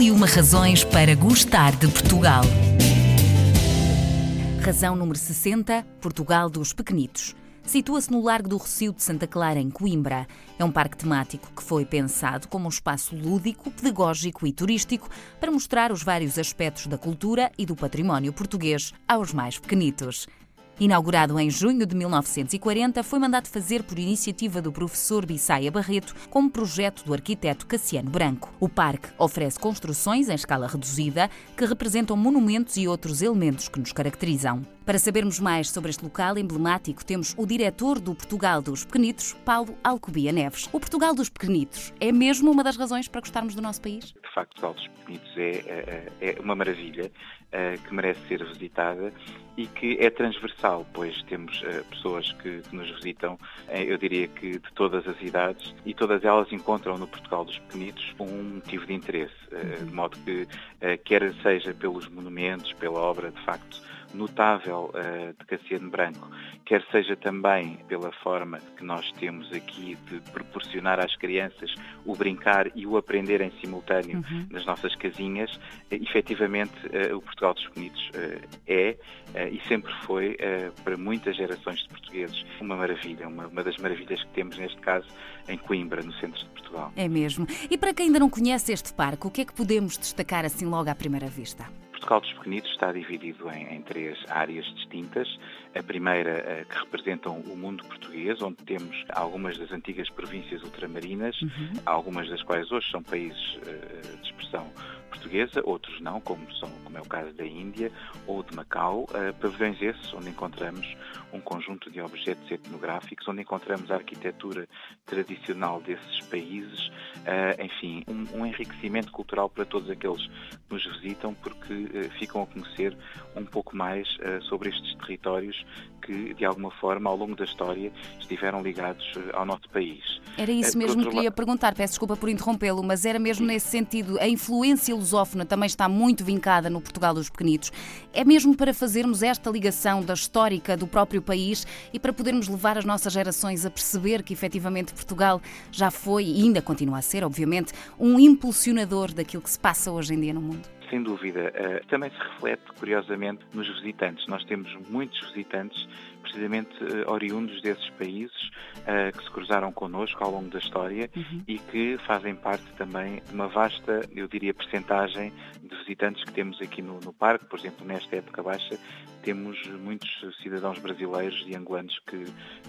E uma razões para gostar de Portugal. Razão número 60, Portugal dos Pequenitos. Situa-se no Largo do Rocio de Santa Clara, em Coimbra. É um parque temático que foi pensado como um espaço lúdico, pedagógico e turístico para mostrar os vários aspectos da cultura e do património português aos mais pequenitos. Inaugurado em junho de 1940, foi mandado fazer por iniciativa do professor Bissaia Barreto, como projeto do arquiteto Cassiano Branco. O parque oferece construções em escala reduzida que representam monumentos e outros elementos que nos caracterizam. Para sabermos mais sobre este local emblemático, temos o diretor do Portugal dos Pequenitos, Paulo Alcobia Neves. O Portugal dos Pequenitos é mesmo uma das razões para gostarmos do nosso país? De facto, Portugal dos Pequenitos é, é, é uma maravilha eh, que merece ser visitada e que é transversal, pois temos uh, pessoas que, que, nos visitam, uh, eu diria que de todas as idades, e todas elas encontram no Portugal dos Pequenitos um motivo de interesse, uh, de modo que, quer seja pelos monumentos, pela obra de facto notável uh, de Cassiano Branco, quer seja também pela forma que nós temos aqui de proporcionar às crianças o brincar e o aprender em simultâneo uhum. nas nossas casinhas, uh, efetivamente uh, o Portugal dos Pequenitos é e sempre foi para muitas gerações de portugueses uma maravilha, uma, uma das maravilhas que temos neste caso em Coimbra, no centro de Portugal. É mesmo. E para quem ainda não conhece este parque, o que é que podemos destacar assim logo à primeira vista? Portugal dos Pequenitos está dividido em, em, três áreas distintas. A primeira, eh, que representam o mundo português, onde temos algumas das antigas províncias ultramarinas, uhum. algumas das quais hoje são países uh, de expressão portuguesa, outros não, como, são, como é o caso da Índia ou de Macau. Uh, pavilhões esses onde encontramos um conjunto de objetos etnográficos, onde encontramos a arquitetura tradicional desses países, uh, enfim, um, um, enriquecimento cultural para todos aqueles que nos visitam, porque uh, ficam a conhecer um pouco mais sobre estes territórios que, de alguma forma, ao longo da história, estiveram ligados ao nosso país. Era isso mesmo que lhe ia perguntar, peço desculpa por interrompê-lo, mas era mesmo nesse sentido, a influência lusófona também está muito vincada no Portugal dos Pequenitos. É mesmo para fazermos esta ligação da histórica do próprio país e para podermos levar as nossas gerações a perceber que efetivamente Portugal já foi e ainda continua a ser, obviamente, um impulsionador daquilo que se passa hoje em dia no mundo sem dúvida. Uh, também se reflete, curiosamente, nos visitantes. Nós temos muitos visitantes precisamente uh, oriundos desses países uh, que se cruzaram connosco ao longo da história uhum. e que fazem parte também de uma vasta, eu diria, percentagem de visitantes que temos aqui no, no parque. Por exemplo, nesta época baixa, temos muitos cidadãos brasileiros e angolanos que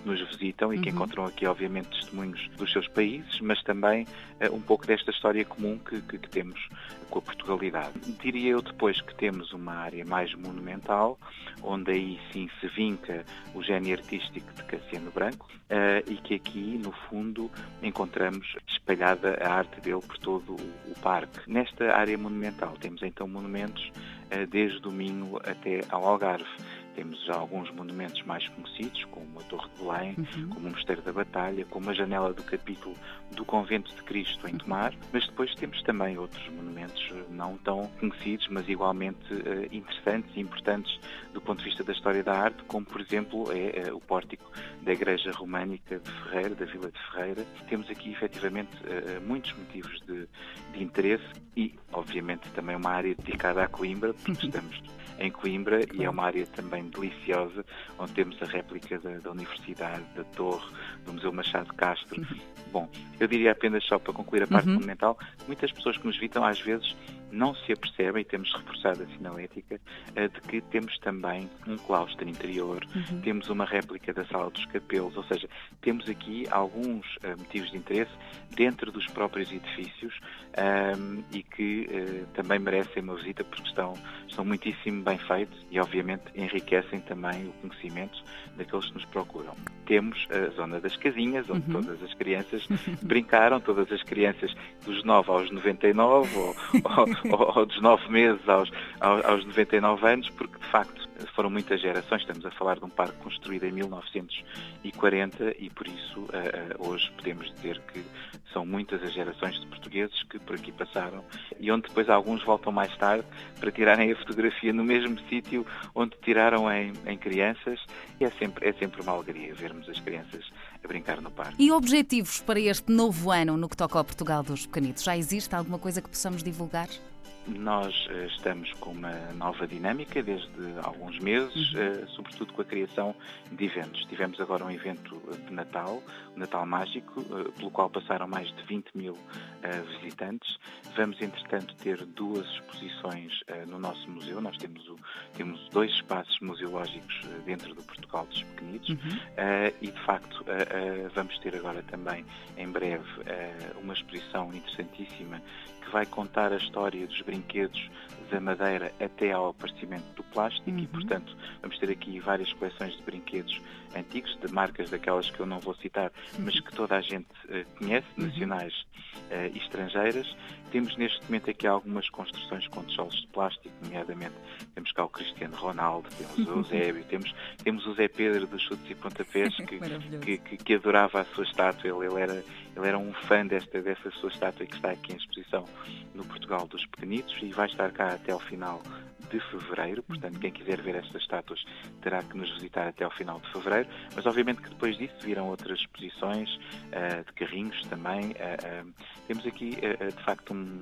nos visitam e que uhum. encontram aqui, obviamente, testemunhos dos seus países, mas também uh, um pouco desta história comum que, que, que temos com a Portugalidade. Diria eu depois que temos uma área mais monumental, onde aí sim se vinca o gênio artístico de Cassiano Branco uh, e que aqui, no fundo, encontramos espalhada a arte dele por todo o, parque. Nesta área monumental temos então monumentos uh, desde o Minho até ao Algarve. Temos já alguns monumentos mais conhecidos, como a Torre de Belém, uhum. como o Mosteiro da Batalha, como a janela do capítulo do Convento de Cristo em Tomar, mas depois temos também outros monumentos eh, não tão conhecidos, mas igualmente uh, interessantes e importantes do ponto de vista da história da arte, como por exemplo é uh, o pórtico da Igreja Românica de Ferreira, da Vila de Ferreira. Temos aqui efetivamente uh, muitos motivos de, de interesse e, obviamente, também uma área dedicada à Coimbra, porque estamos em Coimbra e é uma área também deliciosa, onde temos a réplica da, da Universidade, da Torre, do Museu Machado Castro. Bom, eu diria apenas só para concluir a parte uhum. fundamental, muitas pessoas que nos visitam às vezes não se apercebem, e temos reforçado a sinalética, eh, de que temos também um claustro interior, uhum. temos uma réplica da Sala dos Capelos, ou seja, temos aqui alguns uh, motivos de interesse dentro dos próprios edifícios um, ehm, e que uh, também merecem uma visita porque estão, estão muitíssimo bem feitos e, obviamente, enriquecem também o conhecimento daqueles que nos procuram. Temos a zona das casinhas, onde uhum. todas as crianças brincaram, todas as crianças dos 9 aos 99 ou, ou dos nove meses aos, aos, aos 99 anos, porque de facto foram muitas gerações. Estamos a falar de um parque construído em 1940 e por isso uh, uh, hoje podemos dizer que são muitas as gerações de portugueses que por aqui passaram e onde depois alguns voltam mais tarde para tirarem a fotografia no mesmo sítio onde tiraram em, em crianças e é sempre, é sempre uma alegria vermos as crianças a brincar no parque. E objetivos para este novo ano no que toca ao Portugal dos Pequenitos? Já existe alguma coisa que possamos divulgar? Nós uh, estamos com uma nova dinâmica desde alguns meses, uh, sobretudo com a criação de eventos. Tivemos agora um evento de Natal, o Natal Mágico, uh, pelo qual passaram mais de 20 mil visitantes. Vamos, entretanto, ter duas exposições no nosso museu. Nós temos, o, temos dois espaços museológicos dentro do Portugal dos Pequenitos uhum. e, de facto, vamos ter agora também, em breve, uma exposição interessantíssima que vai contar a história dos brinquedos da madeira até ao aparecimento do plástico uhum. e, portanto, vamos ter aqui várias coleções de brinquedos antigos, de marcas daquelas que eu não vou citar, mas que toda a gente uh, conhece, uhum. nacionais uh, e estrangeiras. Temos neste momento aqui algumas construções com tijolos de plástico, nomeadamente temos cá o Cristiano Ronaldo, temos o Eusébio, temos, temos o Zé Pedro dos Chutes e Pontapés, que, que, que, que, adorava a sua estátua, ele, ele, era, ele era um fã desta, dessa sua estátua que está aqui em exposição no Portugal dos Pequenitos e vai estar cá até ao final de fevereiro, portanto, quem quiser ver estas estátuas terá que nos visitar até ao final de fevereiro, mas obviamente que depois disso viram outras exposições uh, de carrinhos também. Uh, uh, temos aqui, de facto, um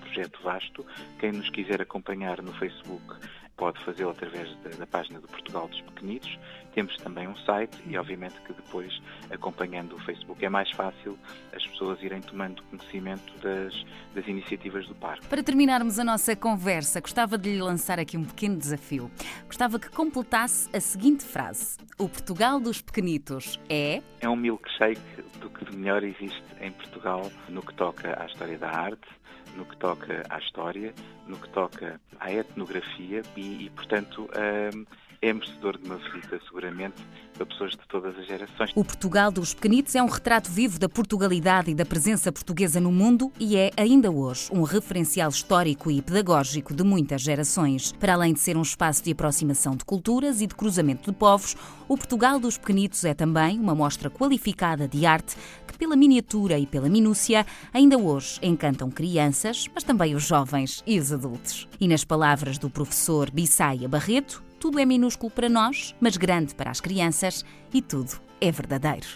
projeto vasto. Quem nos quiser acompanhar no Facebook pode fazê-lo através da, da, página do Portugal dos Pequenitos. Temos também um site e, obviamente, que depois, acompanhando o Facebook, é mais fácil as pessoas irem tomando conhecimento das, das iniciativas do parque. Para terminarmos a nossa conversa, gostava de lhe lançar aqui um pequeno desafio. Gostava que completasse a seguinte frase: O Portugal dos Pequenitos é. É um milkshake do que de melhor existe em Portugal no que toca à história da arte no que toca à história, no que toca à etnografia e, e portanto, um, é merecedor de uma visita, seguramente, para pessoas de todas as gerações. O Portugal dos Pequenitos é um retrato vivo da Portugalidade e da presença portuguesa no mundo e é, ainda hoje, um referencial histórico e pedagógico de muitas gerações. Para além de ser um espaço de aproximação de culturas e de cruzamento de povos, o Portugal dos Pequenitos é também uma mostra qualificada de arte pela miniatura e pela minúcia, ainda hoje encantam crianças, mas também os jovens e os adultos. E nas palavras do professor Bissaia Barreto, tudo é minúsculo para nós, mas grande para as crianças e tudo é verdadeiro.